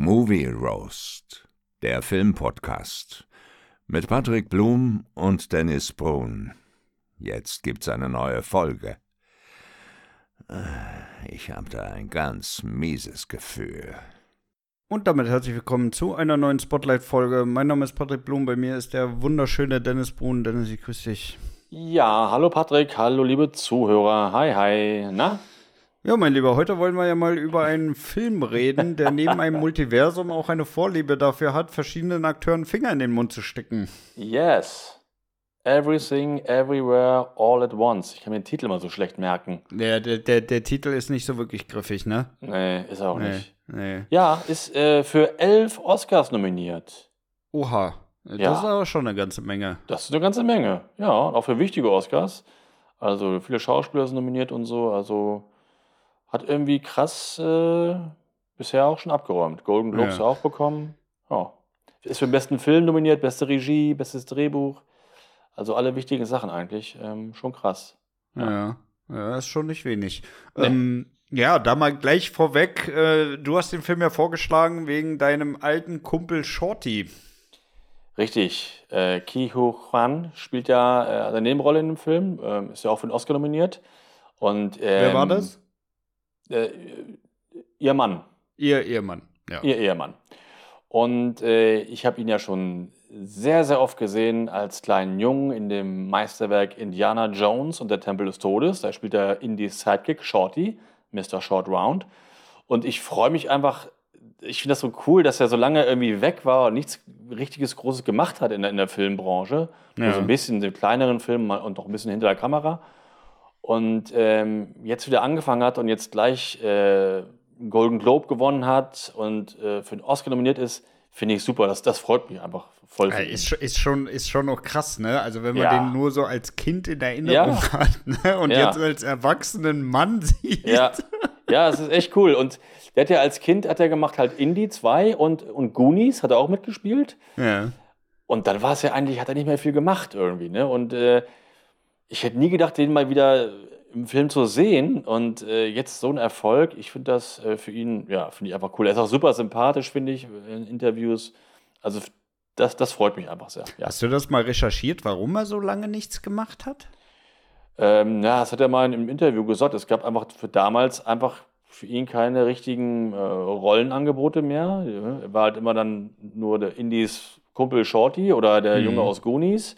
Movie Roast, der Filmpodcast mit Patrick Blum und Dennis Brun. Jetzt gibt's eine neue Folge. Ich habe da ein ganz mieses Gefühl. Und damit herzlich willkommen zu einer neuen Spotlight-Folge. Mein Name ist Patrick Blum, bei mir ist der wunderschöne Dennis Brun. Dennis, ich grüße dich. Ja, hallo Patrick, hallo liebe Zuhörer. Hi, hi. Na? Ja, mein Lieber, heute wollen wir ja mal über einen Film reden, der neben einem Multiversum auch eine Vorliebe dafür hat, verschiedenen Akteuren Finger in den Mund zu stecken. Yes. Everything, Everywhere, All at Once. Ich kann mir den Titel mal so schlecht merken. Der, der, der, der Titel ist nicht so wirklich griffig, ne? Nee, ist er auch Nee, nicht. nee. Ja, ist äh, für elf Oscars nominiert. Oha, das Ja. ist aber schon eine ganze Menge. Das ist eine ganze Menge. Ja, auch für wichtige Oscars. Also viele Schauspieler sind nominiert und so. Also hat irgendwie krass äh, bisher auch schon abgeräumt. Golden Globes Ja. auch bekommen. Ja. Ist für den besten Film nominiert, beste Regie, bestes Drehbuch. Also alle wichtigen Sachen eigentlich. Ähm, schon krass. Ja, ja, ist schon nicht wenig. Nee. Ähm, ja, da mal gleich vorweg, äh, du hast den Film ja vorgeschlagen wegen deinem alten Kumpel Shorty. Richtig. Äh, Ki Hu Kwan spielt ja äh, eine Nebenrolle in dem Film. Ähm, ist ja auch für den Oscar nominiert. Und, ähm, Wer war das? Äh, ihr Mann. Ihr Ehemann. Ja. Ihr Ehemann. Und äh, ich habe ihn ja schon sehr, sehr oft gesehen als kleinen Jungen in dem Meisterwerk Indiana Jones und der Tempel des Todes. Da spielt er Indies Sidekick, Shorty, Mr. Short Round. Und ich freue mich einfach, ich finde das so cool, dass er so lange irgendwie weg war und nichts richtiges Großes gemacht hat in der, in der Filmbranche. Nur Ja. so ein bisschen in den kleineren Filmen und auch ein bisschen hinter der Kamera. Und ähm, jetzt wieder angefangen hat und jetzt gleich äh, einen Golden Globe gewonnen hat und äh, für den Oscar nominiert ist, finde ich super. Das, das freut mich einfach voll. Ja, ist, schon- ist, schon, ist schon noch krass, ne? Also, wenn man Ja. den nur so als Kind in Erinnerung Ja. hat ne? und jetzt als erwachsenen Mann sieht. Ja, ja, es ist echt cool. Und der hat ja als Kind hat er gemacht halt Indie 2 und, und Goonies hat er auch mitgespielt. Ja. Und dann war es ja eigentlich, hat er nicht mehr viel gemacht irgendwie. Ne? Und äh, ich hätte nie gedacht, den mal wieder im Film zu sehen. Und äh, jetzt so ein Erfolg, ich finde das äh, für ihn, ja, finde ich einfach cool. Er ist auch super sympathisch, finde ich, in Interviews. Also das, das freut mich einfach sehr. Ja. Hast du das mal recherchiert, warum er so lange nichts gemacht hat? Ähm, ja, das hat er mal einem Interview gesagt. Es gab einfach für damals einfach für ihn keine richtigen äh, Rollenangebote mehr. Er war halt immer dann nur der Indies Kumpel Shorty oder der Mhm. Junge aus Goonies.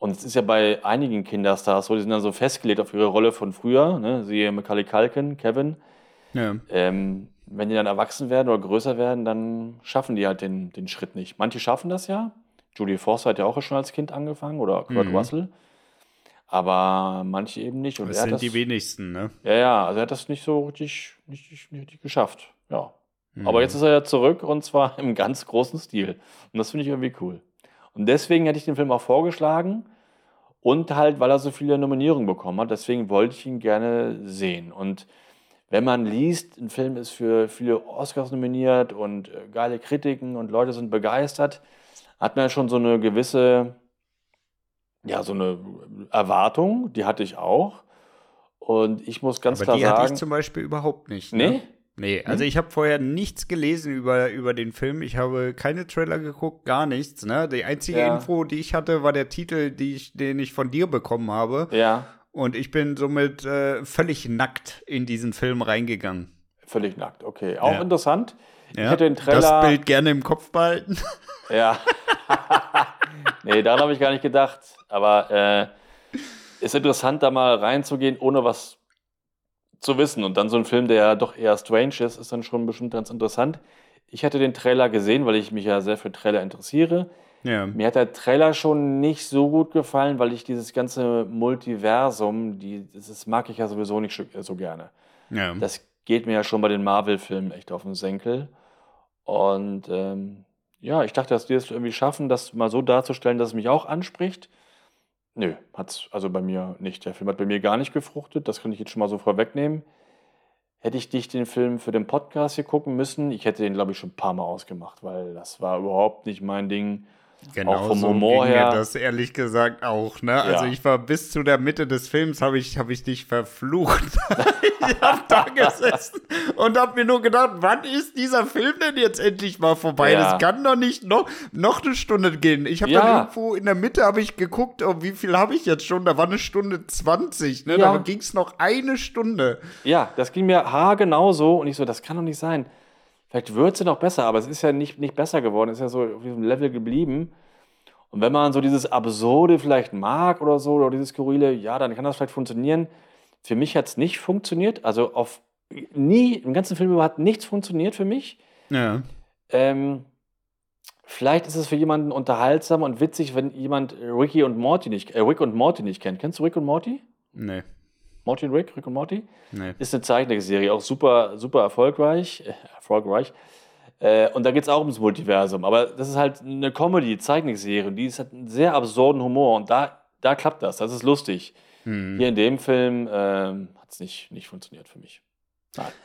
Und es ist ja bei einigen Kinderstars so, die sind dann so festgelegt auf ihre Rolle von früher. Ne? Siehe Macaulay Culkin, Kevin. Ja. Ähm, wenn die dann erwachsen werden oder größer werden, dann schaffen die halt den, den Schritt nicht. Manche schaffen das ja. Julie Foster hat ja auch schon als Kind angefangen oder Kurt Mhm. Russell. Aber manche eben nicht. Und Das sind das, die wenigsten, ne? ja, ja, also er hat das nicht so richtig, nicht, nicht richtig geschafft. Ja. Mhm. Aber jetzt ist er ja zurück und zwar im ganz großen Stil. Und das finde ich irgendwie cool. Und deswegen hätte ich den Film auch vorgeschlagen. Und halt, weil er so viele Nominierungen bekommen hat. Deswegen wollte ich ihn gerne sehen. Und wenn man liest, ein Film ist für viele Oscars nominiert und äh, geile Kritiken und Leute sind begeistert, hat man ja schon so eine gewisse, ja, so eine Erwartung. Die hatte ich auch. Und ich muss ganz Aber klar die hatte sagen. ich zum Beispiel überhaupt nicht. Ne? Nee? Also ich habe vorher nichts gelesen über, über den Film. Ich habe keine Trailer geguckt, gar nichts. Ne? Die einzige Ja. Info, die ich hatte, war der Titel, die ich, den ich von dir bekommen habe. Ja, Und ich bin somit äh, völlig nackt in diesen Film reingegangen. völlig nackt. Okay, auch Ja. interessant. Ich Ja? hätte den Trailer. Das Bild gerne im Kopf behalten. Ja. nee, daran habe ich gar nicht gedacht. Aber äh, ist interessant, da mal reinzugehen, ohne was zu wissen. Und dann so ein Film, der ja doch eher strange ist, ist dann schon bestimmt ganz interessant. Ich hatte den Trailer gesehen, weil ich mich ja sehr für Trailer interessiere. Ja. Mir hat der Trailer schon nicht so gut gefallen, weil ich dieses ganze Multiversum, die, das mag ich ja sowieso nicht so- gerne. ja. Das geht mir ja schon bei den Marvel-Filmen echt auf den Senkel. Und ähm, ja, ich dachte, dass die es irgendwie schaffen, das mal so darzustellen, dass es mich auch anspricht. Nö, hat's also bei mir nicht. Der Film hat bei mir gar nicht gefruchtet, das kann ich jetzt schon mal so vorwegnehmen. Hätte ich dich den Film für den Podcast hier gucken müssen, ich hätte den, glaube ich, schon ein paar Mal ausgemacht, weil das war überhaupt nicht mein Ding. Genau auch vom so Humor ging her. mir das ehrlich gesagt auch, ne? Also Ja. ich war bis zu der Mitte des Films, habe ich, hab ich dich verflucht. ich habe da gesessen und habe mir nur gedacht, wann ist dieser Film denn jetzt endlich mal vorbei? Ja. Das kann doch nicht noch, noch eine Stunde gehen. Ich habe Ja. dann irgendwo in der Mitte habe ich geguckt, oh, wie viel habe ich jetzt schon? Da war eine Stunde 20, ne? Da ging es noch eine Stunde. Ja, das ging mir haargenau so und ich so, das kann doch nicht sein. Vielleicht wird sie noch besser, aber es ist ja nicht, nicht besser geworden, es ist ja so auf diesem Level geblieben. Und wenn man so dieses Absurde vielleicht mag oder so, oder dieses Skurrile, ja, dann kann das vielleicht funktionieren. Für mich hat es nicht funktioniert. Also auf nie, im ganzen Film hat nichts funktioniert für mich. Ja. Ähm, vielleicht ist es für jemanden unterhaltsam und witzig, wenn jemand Ricky und Morty nicht, äh, Rick und Morty nicht kennt. Kennst du Rick und Morty? Nee, Morty und Rick, Rick und Morty? nee. Ist eine Zeichentrickserie, auch super, super erfolgreich. Äh, erfolgreich. Äh, und da geht es auch ums Multiversum. Aber das ist halt eine Comedy-Zeichentrickserie und die ist halt einen sehr absurden Humor. Und da, da klappt das, das ist lustig. Hm. Hier in dem Film ähm, hat es nicht, nicht funktioniert für mich.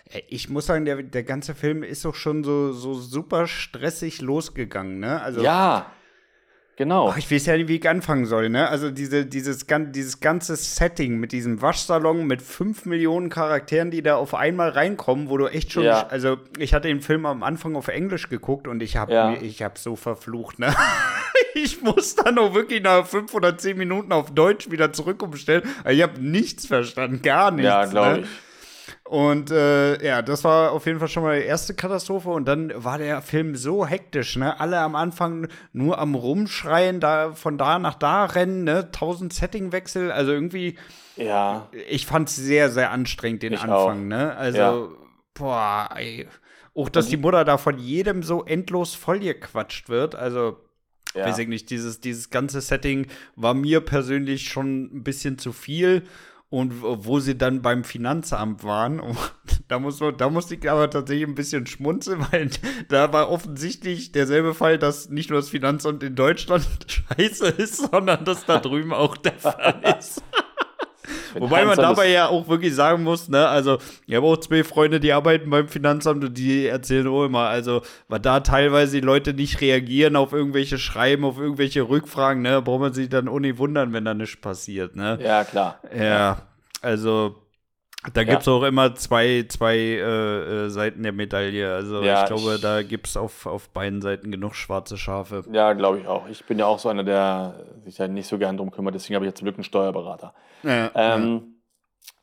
Ey, Ich muss sagen, der, der ganze Film ist doch schon so, so super stressig losgegangen, ne? Also, Ja, genau. Ach, ich weiß ja nicht, wie ich anfangen soll, ne? Also diese, dieses, dieses ganze Setting mit diesem Waschsalon mit fünf Millionen Charakteren, die da auf einmal reinkommen, wo du echt schon, Ja. also ich hatte den Film am Anfang auf Englisch geguckt und ich habe Ja. ich habe so verflucht, ne? Ich muss dann auch wirklich nach fünf oder zehn Minuten auf Deutsch wieder zurück umstellen. Ich habe nichts verstanden, gar nichts. ja, glaube ne? ich. Und äh, ja, das war auf jeden Fall schon mal die erste Katastrophe. Und dann war der Film so hektisch, ne? Alle am Anfang nur am Rumschreien, da von da nach da rennen, ne? Tausend Settingwechsel. Also irgendwie, Ja, ich fand es sehr, sehr anstrengend, den Ich Anfang, auch. ne? Also, Ja. boah, ey. Auch, dass die Mutter da von jedem so endlos vollgequatscht wird. Also, ja. weiß ich nicht, dieses, dieses ganze Setting war mir persönlich schon ein bisschen zu viel. Und wo sie dann beim Finanzamt waren, und da, muss man, da musste ich aber tatsächlich ein bisschen schmunzeln, weil da war offensichtlich derselbe Fall, dass nicht nur das Finanzamt in Deutschland scheiße ist, sondern dass da drüben auch der Fall ist. Wobei man dabei ja auch wirklich sagen muss, ne, also ich habe auch zwei Freunde, die arbeiten beim Finanzamt und die erzählen auch immer, also, weil da teilweise die Leute nicht reagieren auf irgendwelche Schreiben, auf irgendwelche Rückfragen, ne, braucht man sich dann nicht wundern, wenn da nichts passiert, ne. Ja, klar. Ja, also da Ja. gibt es auch immer zwei, zwei äh, äh, Seiten der Medaille. Also Ja, ich glaube, ich- da gibt es auf, auf beiden Seiten genug schwarze Schafe. Ja, glaube ich auch. Ich bin ja auch so einer, der sich da nicht so gern drum kümmert. Deswegen habe ich jetzt zum Glück einen Steuerberater. Ja, Ähm,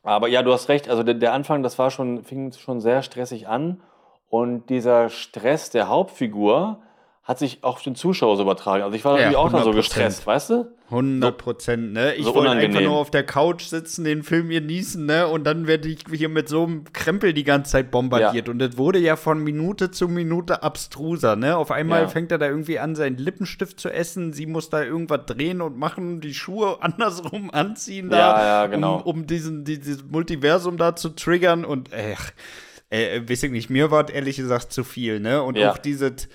Aber ja, du hast recht. Also der, der Anfang, das war schon, fing schon sehr stressig an. Und dieser Stress der Hauptfigur hat sich auch den Zuschauer so übertragen. Also ich war Ja, irgendwie auch dann so 100%. gestresst, weißt du? 100 Prozent, ne? Ich so wollte einfach nur auf der Couch sitzen, den Film genießen, ne? Und dann werde ich hier mit so einem Krempel die ganze Zeit bombardiert. Ja. Und das wurde ja von Minute zu Minute abstruser, ne? Auf einmal Ja. fängt er da irgendwie an, seinen Lippenstift zu essen. Sie muss da irgendwas drehen und machen, die Schuhe andersrum anziehen da. Ja, ja, genau. Um, um diesen, dieses Multiversum da zu triggern. Und, ach, äh, weiß ich nicht, mir war es ehrlich gesagt zu viel, ne? Und Ja. auch dieses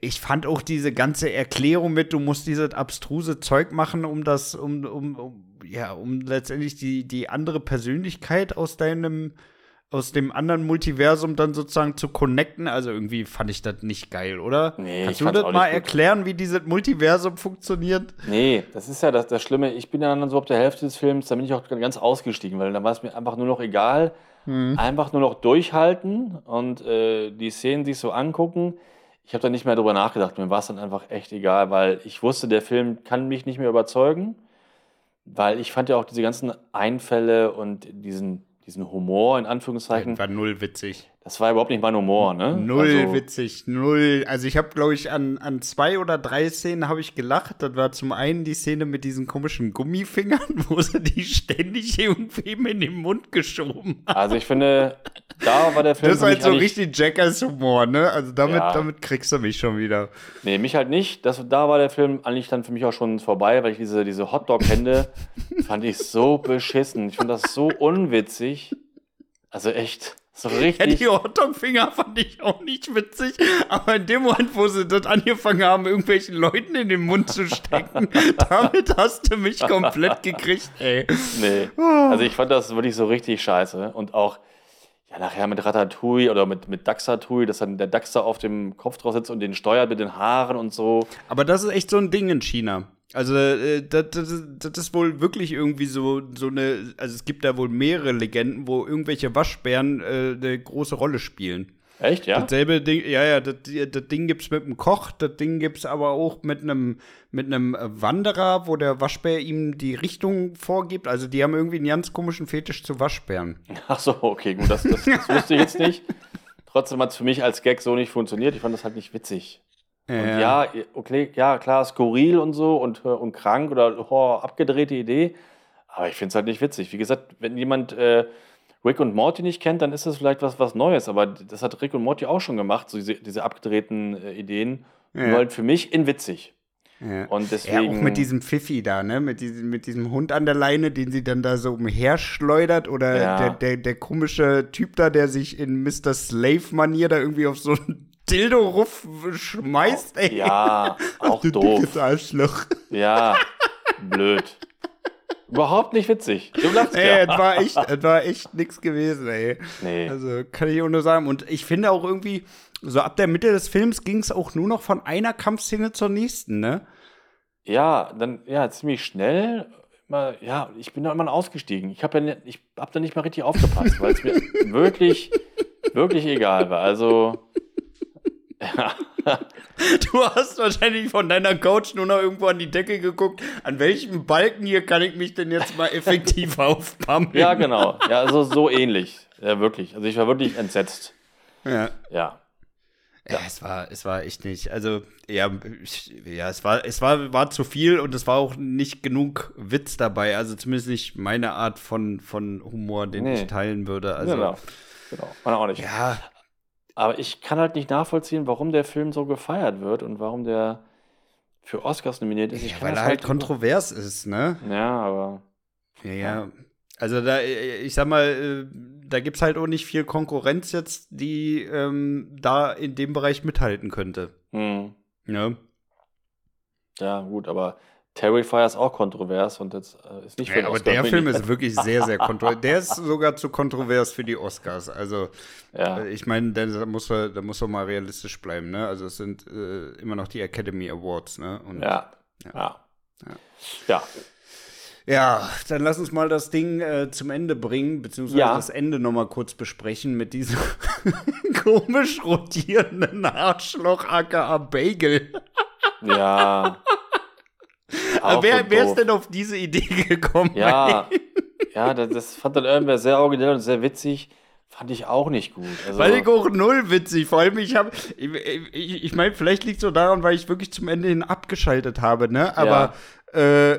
ich fand auch diese ganze Erklärung mit, du musst dieses abstruse Zeug machen, um das, um, um, um ja, um letztendlich die, die andere Persönlichkeit aus deinem, aus dem anderen Multiversum dann sozusagen zu connecten. Also irgendwie fand ich das nicht geil, oder? Nee, Kannst ich du das mal gut. erklären, wie dieses Multiversum funktioniert? Nee, das ist ja das, das Schlimme. Ich bin ja dann so ab der Hälfte des Films, da bin ich auch ganz ausgestiegen, weil dann war es mir einfach nur noch egal. Einfach nur noch durchhalten und äh, die Szenen sich so angucken. Ich habe da nicht mehr drüber nachgedacht. Mir war es dann einfach echt egal, weil ich wusste, der Film kann mich nicht mehr überzeugen. Weil ich fand ja auch diese ganzen Einfälle und diesen, diesen Humor in Anführungszeichen, War null witzig. Das war überhaupt nicht mein Humor. Ne? Null also, witzig, null. Also ich habe, glaube ich, an, an zwei oder drei Szenen habe ich gelacht. Das war zum einen die Szene mit diesen komischen Gummifingern, wo sie die ständig irgendwem in den Mund geschoben haben. Also ich finde, da war der Film Das ist halt so richtig Jackass-Humor, ne? Also damit, Ja. damit kriegst du mich schon wieder. Nee, mich halt nicht. Das, da war der Film eigentlich dann für mich auch schon vorbei, weil ich diese, diese Hotdog-Hände fand ich so beschissen. Ich fand das so unwitzig. Also echt, so Ja, richtig. die Hotdog-Finger fand ich auch nicht witzig, aber in dem Moment, wo sie das angefangen haben, irgendwelchen Leuten in den Mund zu stecken, damit hast du mich komplett gekriegt, ey. Nee. Also ich fand das wirklich so richtig scheiße. Und auch, ja, nachher mit Ratatouille oder mit, mit Daxatouille, dass dann der Dachs da auf dem Kopf drauf sitzt und den steuert mit den Haaren und so. Aber das ist echt so ein Ding in China. Also, äh, das, das, das ist wohl wirklich irgendwie so, so eine. Also, es gibt da wohl mehrere Legenden, wo irgendwelche Waschbären äh, eine große Rolle spielen. Echt, ja? Dasselbe Ding, ja, ja, das, das Ding gibt's mit einem Koch, das Ding gibt's aber auch mit einem mit einem Wanderer, wo der Waschbär ihm die Richtung vorgibt. Also die haben irgendwie einen ganz komischen Fetisch zu Waschbären. Ach so, okay, gut, das, das, das wusste ich jetzt nicht. Trotzdem hat es für mich als Gag so nicht funktioniert. Ich fand das halt nicht witzig. Und ja, okay, ja, klar, skurril und so und, und krank oder oh, abgedrehte Idee. Aber ich finde es halt nicht witzig. Wie gesagt, wenn jemand äh, Rick und Morty nicht kennt, dann ist das vielleicht was, was Neues. Aber das hat Rick und Morty auch schon gemacht, so diese, diese abgedrehten äh, Ideen. Ja. Nur halt für mich in witzig. Ja. Und deswegen. Ja, auch mit diesem Pfiffi da, ne? Mit diesem, mit diesem Hund an der Leine, den sie dann da so umherschleudert. Oder Ja. der, der, der komische Typ da, der sich in Mr. Slave-Manier da irgendwie auf so einen Dildo-Ruff schmeißt, ey. Ja, auch du doof. dickes Arschloch. Ja, blöd. Überhaupt nicht witzig. Du lachst Ey, ja. es war echt, es war echt nix gewesen, ey. Nee. Also kann ich auch nur sagen. Und ich finde auch irgendwie, so ab der Mitte des Films ging es auch nur noch von einer Kampfszene zur nächsten, ne? Ja, dann, ja, ziemlich schnell. Ja, ich bin da immer ausgestiegen. Ich habe ja ich hab da nicht mal richtig aufgepasst, weil es mir wirklich, wirklich egal war. Also, Du hast wahrscheinlich von deiner Couch nur noch irgendwo an die Decke geguckt. An welchem Balken hier kann ich mich denn jetzt mal effektiv aufpammeln? ja, genau. Ja, also so ähnlich. Ja, wirklich. Also ich war wirklich entsetzt. Ja. Ja. Ja, es war, es war echt nicht. Also, ja, ja, es war, es war, war zu viel und es war auch nicht genug Witz dabei. Also zumindest nicht meine Art von, von Humor, den Nee. ich teilen würde. Also, genau. Genau. Meiner auch nicht. ja, Aber ich kann halt nicht nachvollziehen, warum der Film so gefeiert wird und warum der für Oscars nominiert ist. Ja weil er halt kontrovers ist, ne? Ja, aber. Ja, ja. Also da, ich sag mal, äh, da gibt's halt auch nicht viel Konkurrenz jetzt, die ähm, da in dem Bereich mithalten könnte. Hm. Ja. Ja, gut, aber Terrifier ist auch kontrovers und das äh, ist nicht für Ja, aber Oscar der Film ist wirklich sehr, sehr kontrovers. Der ist sogar zu kontrovers für die Oscars. Also, Ja. äh, ich meine, da muss er, da muss er mal realistisch bleiben, ne? Also, es sind äh, immer noch die Academy Awards, ne? Und, Ja. Ja. Ja. Ja, dann lass uns mal das Ding äh, zum Ende bringen, beziehungsweise Ja. das Ende noch mal kurz besprechen mit diesem komisch rotierenden Arschloch aka Bagel. Ja. Auch wer, wer ist denn auf diese Idee gekommen? Ja, ja, das, das fand dann irgendwer sehr originell und sehr witzig. Fand ich auch nicht gut. Also, Weil ich auch null witzig. Vor allem, ich habe, ich, ich, ich meine, vielleicht liegt es so daran, weil ich wirklich zum Ende hin abgeschaltet habe, ne? Aber äh,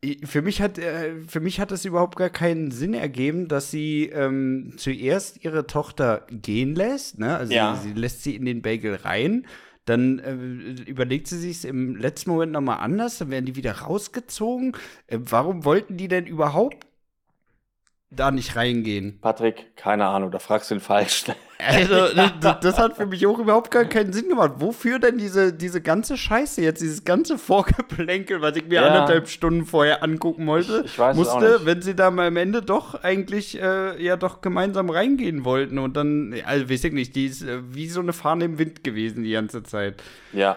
ich- für mich hat, äh, für mich hat es überhaupt gar keinen Sinn ergeben, dass sie ähm, zuerst ihre Tochter gehen lässt, ne? Also Ja. sie, sie lässt sie in den Bagel rein. Dann äh, überlegt sie sich im letzten Moment nochmal anders, dann werden die wieder rausgezogen. Äh, warum wollten die denn überhaupt da nicht reingehen? Patrick, keine Ahnung, da fragst du den Falschen. Also, das, das hat für mich auch überhaupt gar keinen Sinn gemacht. Wofür denn diese, diese ganze Scheiße jetzt, dieses ganze Vorgeplänkel, was ich mir Ja. anderthalb Stunden vorher angucken wollte, Ich- ich weiß musste, wenn sie da mal am Ende doch eigentlich äh, ja doch gemeinsam reingehen wollten und dann, also weiß ich nicht, die ist äh, wie so eine Fahne im Wind gewesen die ganze Zeit. Ja,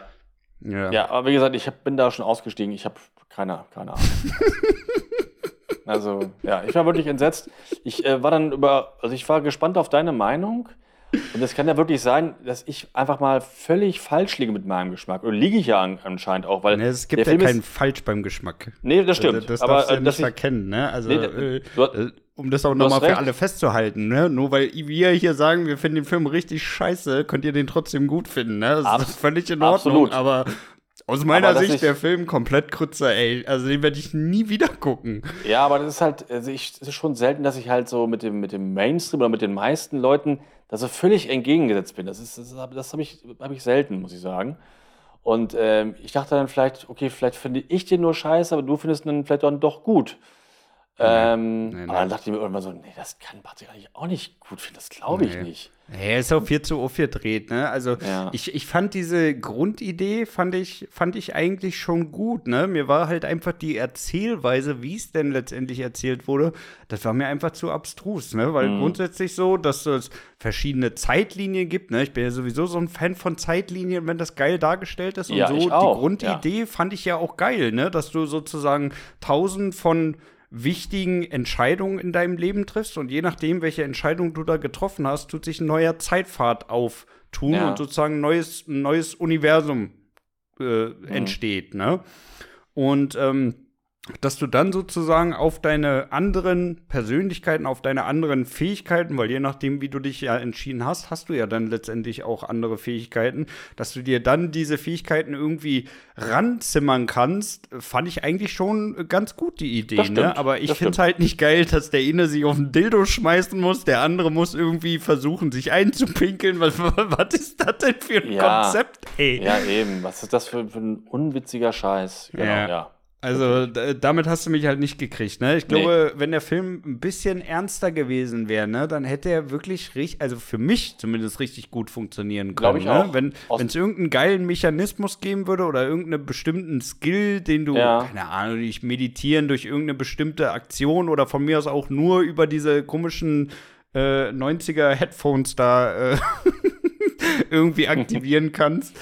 Ja. ja, aber wie gesagt, ich hab, bin da schon ausgestiegen. Ich habe keine, keine Ahnung. also, ja, ich war wirklich entsetzt. Ich äh, war dann über, also ich war gespannt auf deine Meinung. Und es kann ja wirklich sein, dass ich einfach mal völlig falsch liege mit meinem Geschmack. Und liege ich ja an, anscheinend auch, weil Ne, es gibt ja Film keinen ist, Falsch beim Geschmack. Nee, das stimmt. Also, das aber darfst du äh, ja dass nicht ich, verkennen, ne? Also, Nee, äh, du äh, um das auch nochmal für alle festzuhalten, ne? Nur weil wir hier sagen, wir finden den Film richtig scheiße, könnt ihr den trotzdem gut finden, ne? Das Abs- ist völlig in Ordnung, absolut. aber aus meiner Sicht ich- der Film komplett Krützer, ey. Also den werde ich nie wieder gucken. Ja, aber das ist halt, also ich, es ist schon selten, dass ich halt so mit dem, mit dem Mainstream oder mit den meisten Leuten da so völlig entgegengesetzt bin. Das, ist, das, das habe ich, hab ich selten, muss ich sagen. Und ähm, ich dachte dann vielleicht, okay, vielleicht finde ich den nur scheiße, aber du findest ihn dann vielleicht dann doch gut. Ähm, Nee, nee. Aber dann dachte ich mir irgendwann so, nee, das kann Patrick eigentlich auch nicht gut finden. Das glaube ich Nee. nicht. Er ist auch viel zu aufgedreht, ne? Also Ja. ich, ich fand diese Grundidee, fand ich, fand ich eigentlich schon gut, ne? Mir war halt einfach die Erzählweise, wie es denn letztendlich erzählt wurde, das war mir einfach zu abstrus, ne? Weil Mhm. grundsätzlich so, dass es verschiedene Zeitlinien gibt, ne? Ich bin ja sowieso so ein Fan von Zeitlinien, wenn das geil dargestellt ist und Ja, so. ich auch, die Grundidee fand ich ja auch geil, ne? Dass du sozusagen tausend von wichtigen Entscheidungen in deinem Leben triffst und je nachdem, welche Entscheidung du da getroffen hast, tut sich ein neuer Zeitpfad auftun Ja. und sozusagen ein neues, ein neues Universum äh, entsteht, ne? Und ähm, dass du dann sozusagen auf deine anderen Persönlichkeiten, auf deine anderen Fähigkeiten, weil je nachdem, wie du dich ja entschieden hast, hast du ja dann letztendlich auch andere Fähigkeiten, dass du dir dann diese Fähigkeiten irgendwie ranzimmern kannst, fand ich eigentlich schon ganz gut die Idee, Das stimmt, ne? Aber ich finde es halt nicht geil, dass der eine sich auf ein Dildo schmeißen muss, der andere muss irgendwie versuchen, sich einzupinkeln. Was, was ist das denn für ein Ja. Konzept, ey? Ja, eben. Was ist das für, für ein unwitziger Scheiß? Genau, Ja. ja. Also damit hast du mich halt nicht gekriegt, ne? Ich Nee. glaube, wenn der Film ein bisschen ernster gewesen wäre, ne, dann hätte er wirklich richtig, also für mich zumindest richtig gut funktionieren können. ich ne? Wenn es irgendeinen geilen Mechanismus geben würde oder irgendeinen bestimmten Skill, den du, Ja. keine Ahnung, dich meditieren durch irgendeine bestimmte Aktion oder von mir aus auch nur über diese komischen äh, 90er Headphones da äh, irgendwie aktivieren kannst.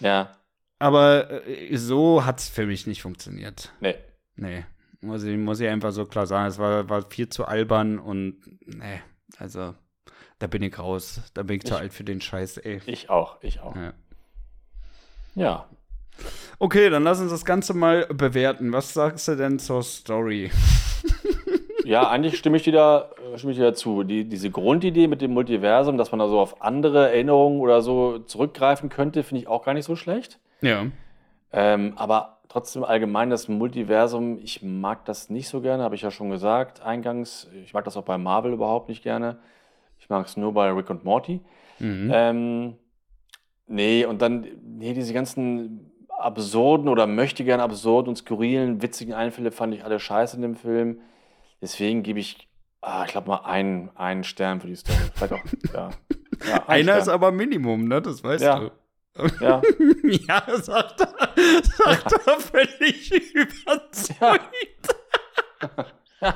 Ja. Aber äh, so hat es für mich nicht funktioniert. Nee. Nee, muss ich, muss ich einfach so klar sagen. Es war, war viel zu albern und nee, also da bin ich raus. Da bin ich, zu Ich- alt für den Scheiß, ey. Ich auch. Ich auch. Ja. Ja. Okay, dann lass uns das Ganze mal bewerten. Was sagst du denn zur Story? Ja, eigentlich stimme ich dir da, äh, stimme ich dir dazu. Die, diese Grundidee mit dem Multiversum, dass man da so auf andere Erinnerungen oder so zurückgreifen könnte, finde ich auch gar nicht so schlecht. Ja. Ähm, aber trotzdem allgemein das Multiversum, ich mag das nicht so gerne, habe ich ja schon gesagt eingangs. Ich mag das auch bei Marvel überhaupt nicht gerne. Ich mag es nur bei Rick und Morty. Mhm. Ähm, nee, und dann, nee, diese ganzen absurden oder möchte gern absurden und skurrilen, witzigen Einfälle fand ich alle scheiße in dem Film. Deswegen gebe ich, ah, ich glaube mal einen, einen Stern für die Story. Vielleicht auch, ja. ja ein Einer ist Stern. aber Minimum, ne? Das weißt Ja. du. Ja, ja, sagt er, sagt er völlig überzeugt.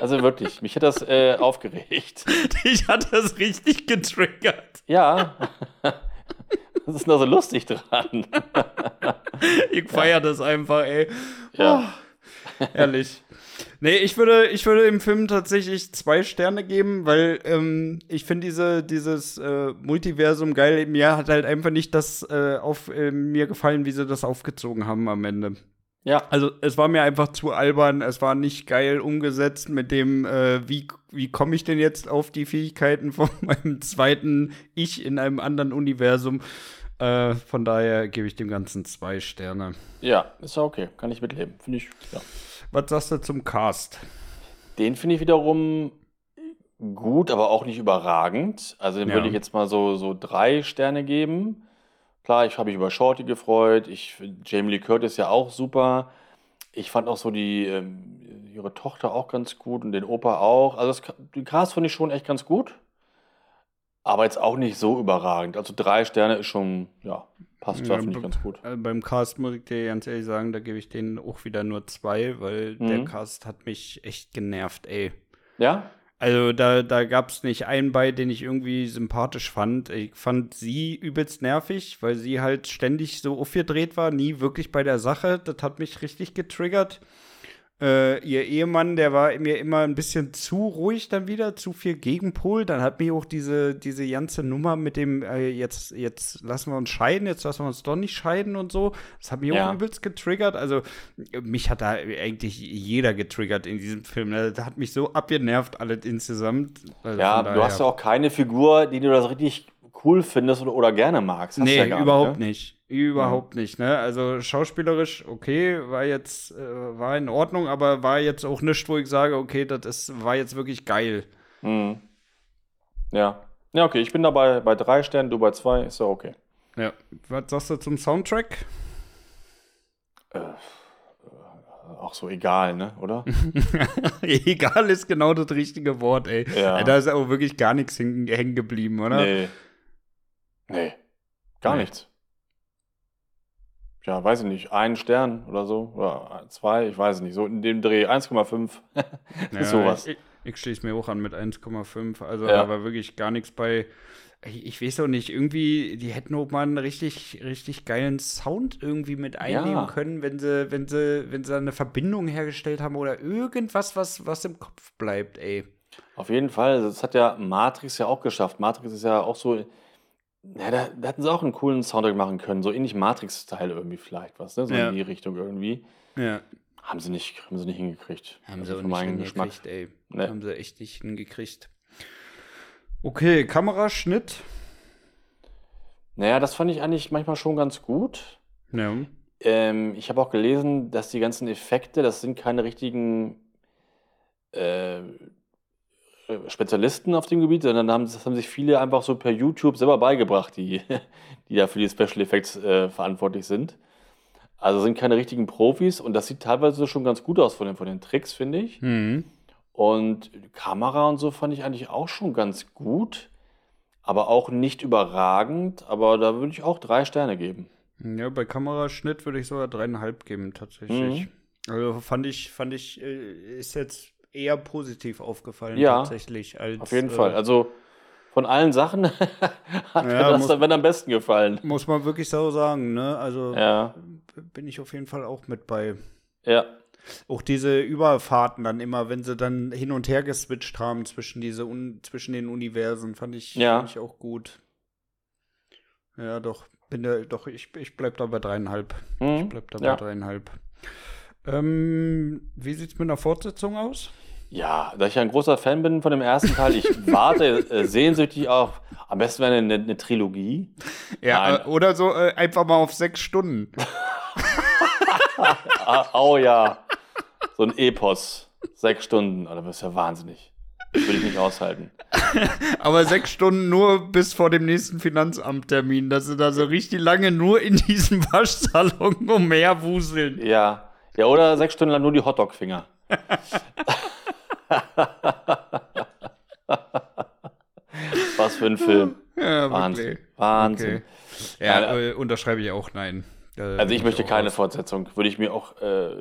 also wirklich, mich hat das äh, aufgeregt. Dich hat das richtig getriggert. Ja. Was ist denn da so lustig dran? Ich feier das einfach, ey. Ja. Oh, ehrlich. Nee, ich würde, ich würde dem Film tatsächlich zwei Sterne geben, weil ähm, ich finde diese, dieses äh, Multiversum geil. Mir hat halt einfach nicht das äh, auf äh, mir gefallen, wie sie das aufgezogen haben am Ende. Ja, Also es war mir einfach zu albern, es war nicht geil umgesetzt mit dem, äh, wie, wie komme ich denn jetzt auf die Fähigkeiten von meinem zweiten Ich in einem anderen Universum. Äh, von daher gebe ich dem Ganzen zwei Sterne. ja, ist ja okay, kann ich mitleben. Finde ich, ja. Was sagst du zum Cast? Den finde ich wiederum gut, aber auch nicht überragend. Also dem Ja. würde ich jetzt mal so, so drei Sterne geben. Klar, ich habe mich über Shorty gefreut. Ich finde Jamie Lee Curtis ja auch super. Ich fand auch so die ähm, ihre Tochter auch ganz gut und den Opa auch. Also das, den Cast fand ich schon echt ganz gut. Aber jetzt auch nicht so überragend. Also drei Sterne ist schon, ja, passt Ja, finde ich ganz gut. Äh, beim Cast muss ich dir ganz ehrlich sagen, da gebe ich denen auch wieder nur zwei, weil Mhm. der Cast hat mich echt genervt, ey. Ja? Also da, da gab es nicht einen bei, den ich irgendwie sympathisch fand. Ich fand sie übelst nervig, weil sie halt ständig so aufgedreht war, nie wirklich bei der Sache. Das hat mich richtig getriggert. Äh, ihr Ehemann, der war mir immer ein bisschen zu ruhig dann wieder, zu viel Gegenpol. Dann hat mich auch diese, diese ganze Nummer mit dem, äh, jetzt, jetzt lassen wir uns scheiden, jetzt lassen wir uns doch nicht scheiden und so. Das hat mich Ja. auch übelst getriggert. Also mich hat da eigentlich jeder getriggert in diesem Film. ne? Das hat mich so abgenervt, alles insgesamt. Also Ja, du hast ja auch keine Figur, die du das richtig cool findest oder, oder gerne magst. Hast Nee, ja überhaupt ne? nicht. Überhaupt nicht, ne? Also schauspielerisch, okay, war jetzt, äh, war in Ordnung, aber war jetzt auch nichts, wo ich sage, okay, das ist, war jetzt wirklich geil. Mhm. Ja. Ja, okay, ich bin dabei bei drei Sternen, du bei zwei, ist ja okay. Ja. Was sagst du zum Soundtrack? auch so egal, ne? Oder? Egal ist genau das richtige Wort, ey. Ja. Da ist auch wirklich gar nichts hängen hängen geblieben, oder? Nee. Nee. Gar Nee. nichts. Ja, weiß ich nicht. Ein Stern oder so. Oder zwei, ich weiß nicht. So in dem Dreh 1,5. Ja, Sowas. Ich, ich schließe mir auch an mit 1,5. Also Ja. da war wirklich gar nichts bei. Ich, ich weiß auch nicht, irgendwie, die hätten auch mal einen richtig, richtig geilen Sound irgendwie mit einnehmen Ja. können, wenn sie, wenn sie, wenn sie eine Verbindung hergestellt haben oder irgendwas, was, was im Kopf bleibt, ey. Auf jeden Fall. Das hat ja Matrix ja auch geschafft. Matrix ist ja auch so. Ja, da, da hätten sie auch einen coolen Soundtrack machen können. So ähnlich Matrix-Style irgendwie vielleicht was, ne? So Ja. in die Richtung irgendwie. Ja. Haben sie nicht, haben sie nicht hingekriegt. Haben Also sie auch nicht meinen Geschmack. hingekriegt, ey. Nee. Haben sie echt nicht hingekriegt. Okay, Kameraschnitt. Naja, das fand ich eigentlich manchmal schon ganz gut. Ja. Ähm, ich habe auch gelesen, dass die ganzen Effekte, das sind keine richtigen äh, Spezialisten auf dem Gebiet, sondern haben, das haben sich viele einfach so per YouTube selber beigebracht, die, die da für die Special Effects äh, verantwortlich sind. Also sind keine richtigen Profis und das sieht teilweise schon ganz gut aus von den, von den Tricks, finde ich. Mhm. Und Kamera und so fand ich eigentlich auch schon ganz gut, aber auch nicht überragend. Aber da würde ich auch drei Sterne geben. Ja, bei Kameraschnitt würde ich sogar dreieinhalb geben, tatsächlich. Mhm. Also fand ich, fand ich, äh, ist jetzt eher positiv aufgefallen, Ja, tatsächlich. Als, Auf jeden äh, Fall. Also von allen Sachen hat mir Ja, das muss- dann wenn am besten gefallen. Muss man wirklich so sagen, ne? Also Ja, bin ich auf jeden Fall auch mit bei. ja, Auch diese Überfahrten dann immer, wenn sie dann hin und her geswitcht haben zwischen diese Un zwischen den Universen, fand ich, Ja. fand ich auch gut. Ja, doch, bin der, doch, ich, ich bleib da bei dreieinhalb. Ich Mhm. bleib da bei Ja. dreieinhalb. Ähm, wie sieht's mit einer Fortsetzung aus? Ja, da ich ja ein großer Fan bin von dem ersten Teil, ich warte äh, sehnsüchtig auf, am besten wäre eine, eine Trilogie. Ja, Nein. äh, oder so äh, einfach mal auf sechs Stunden. Ah, oh ja, so ein Epos, sechs Stunden, oh, da wirst du ja wahnsinnig. Das will ich nicht aushalten. Aber sechs Stunden nur bis vor dem nächsten Finanzamttermin, dass sie da so richtig lange nur in diesem Waschsalon umherwuseln. Ja, ja, oder sechs Stunden lang nur die Hotdog-Finger. Was für ein Film. Ja, Wahnsinn. Wahnsinn. Okay. Ja, Ja, äh, unterschreibe ich auch nein. Äh, Also ich möchte keine raus. Fortsetzung. Würde ich mir auch äh,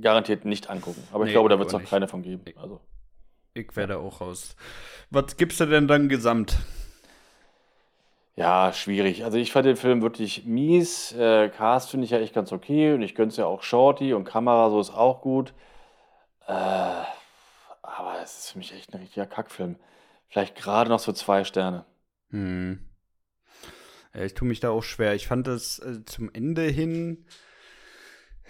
garantiert nicht angucken. Aber ich Nee, glaube, da ich wird es auch keine von geben. Also. Ich werde auch raus. Was gibst du denn dann gesamt? Ja, schwierig. Also ich fand den Film wirklich mies. Äh, Cast finde ich ja echt ganz okay und ich gönn's ja auch Shorty und Kamera so ist auch gut. Äh, aber es ist für mich echt ein richtiger Kackfilm. Vielleicht gerade noch so zwei Sterne. Hm. Ja, ich tue mich da auch schwer. Ich fand das äh, zum Ende hin,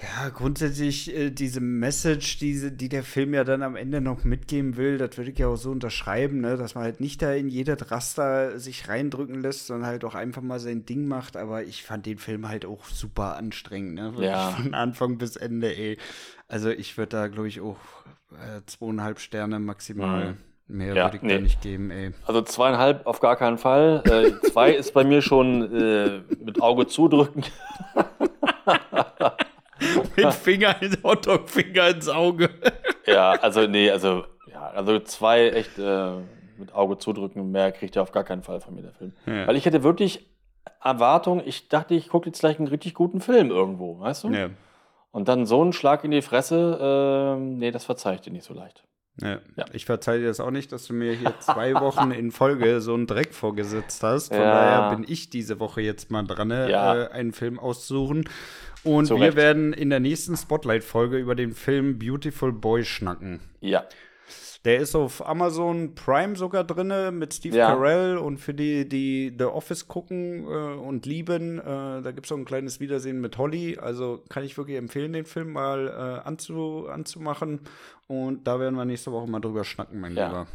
ja, grundsätzlich äh, diese Message, diese, die der Film ja dann am Ende noch mitgeben will, das würde ich ja auch so unterschreiben, ne? dass man halt nicht da in jedes Raster sich reindrücken lässt, sondern halt auch einfach mal sein Ding macht. Aber ich fand den Film halt auch super anstrengend, ne? Wirklich Ja. Von Anfang bis Ende, ey. Also ich würde da, glaube ich, auch äh, zweieinhalb Sterne maximal. Mhm. Mehr Ja, würde ich nee. nicht geben, ey. Also zweieinhalb auf gar keinen Fall. Äh, zwei ist bei mir schon äh, mit Auge zudrücken. Mit Finger, Hotdog-Finger ins Auge. Ja, also nee, also ja, also zwei echt äh, mit Auge zudrücken. Mehr kriegt er auf gar keinen Fall von mir der Film. Ja. Weil ich hätte wirklich Erwartung. Ich dachte, ich gucke jetzt gleich einen richtig guten Film irgendwo, weißt du? Ja. Und dann so einen Schlag in die Fresse, ähm, nee, das verzeih ich dir nicht so leicht. Ja. Ja. Ich verzeihe dir das auch nicht, dass du mir hier zwei Wochen in Folge so einen Dreck vorgesetzt hast. Von Ja. daher bin ich diese Woche jetzt mal dran, Ja. äh, einen Film auszusuchen. Und Zu wir werden in der nächsten Spotlight-Folge über den Film Beautiful Boy schnacken. Ja, Der ist auf Amazon Prime sogar drinne mit Steve Ja. Carell und für die, die The Office gucken äh, und lieben, äh, da gibt es auch ein kleines Wiedersehen mit Holly. Also kann ich wirklich empfehlen, den Film mal äh, anzu, anzumachen. Und da werden wir nächste Woche mal drüber schnacken, mein Ja. Lieber.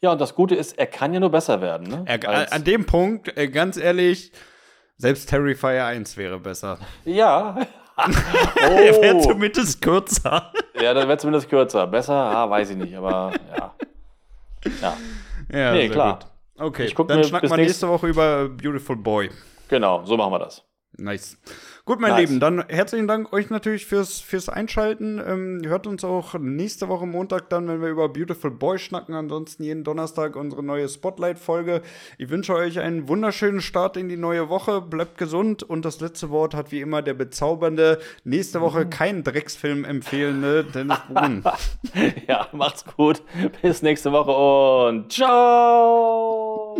ja, und das Gute ist, er kann ja nur besser werden. Ne? Er, an dem Punkt, äh, ganz ehrlich, selbst Terrifier 1 wäre besser. ja. Er wäre oh, zumindest kürzer. Ja, dann wäre zumindest kürzer. Besser, ah, weiß ich nicht, aber ja. Ja, ja, Nee, sehr klar. gut. Okay, dann schnacken wir nächst- nächste Woche über Beautiful Boy. genau, so machen wir das. Nice. Gut, mein nice. Lieben, dann herzlichen Dank euch natürlich fürs, fürs Einschalten. Ähm, hört uns auch nächste Woche Montag dann, wenn wir über Beautiful Boy schnacken. Ansonsten jeden Donnerstag unsere neue Spotlight-Folge. Ich wünsche euch einen wunderschönen Start in die neue Woche. Bleibt gesund und das letzte Wort hat wie immer der bezaubernde, nächste Woche mhm. keinen Drecksfilm empfehlende Dennis Brun. ja, macht's gut. Bis nächste Woche und ciao!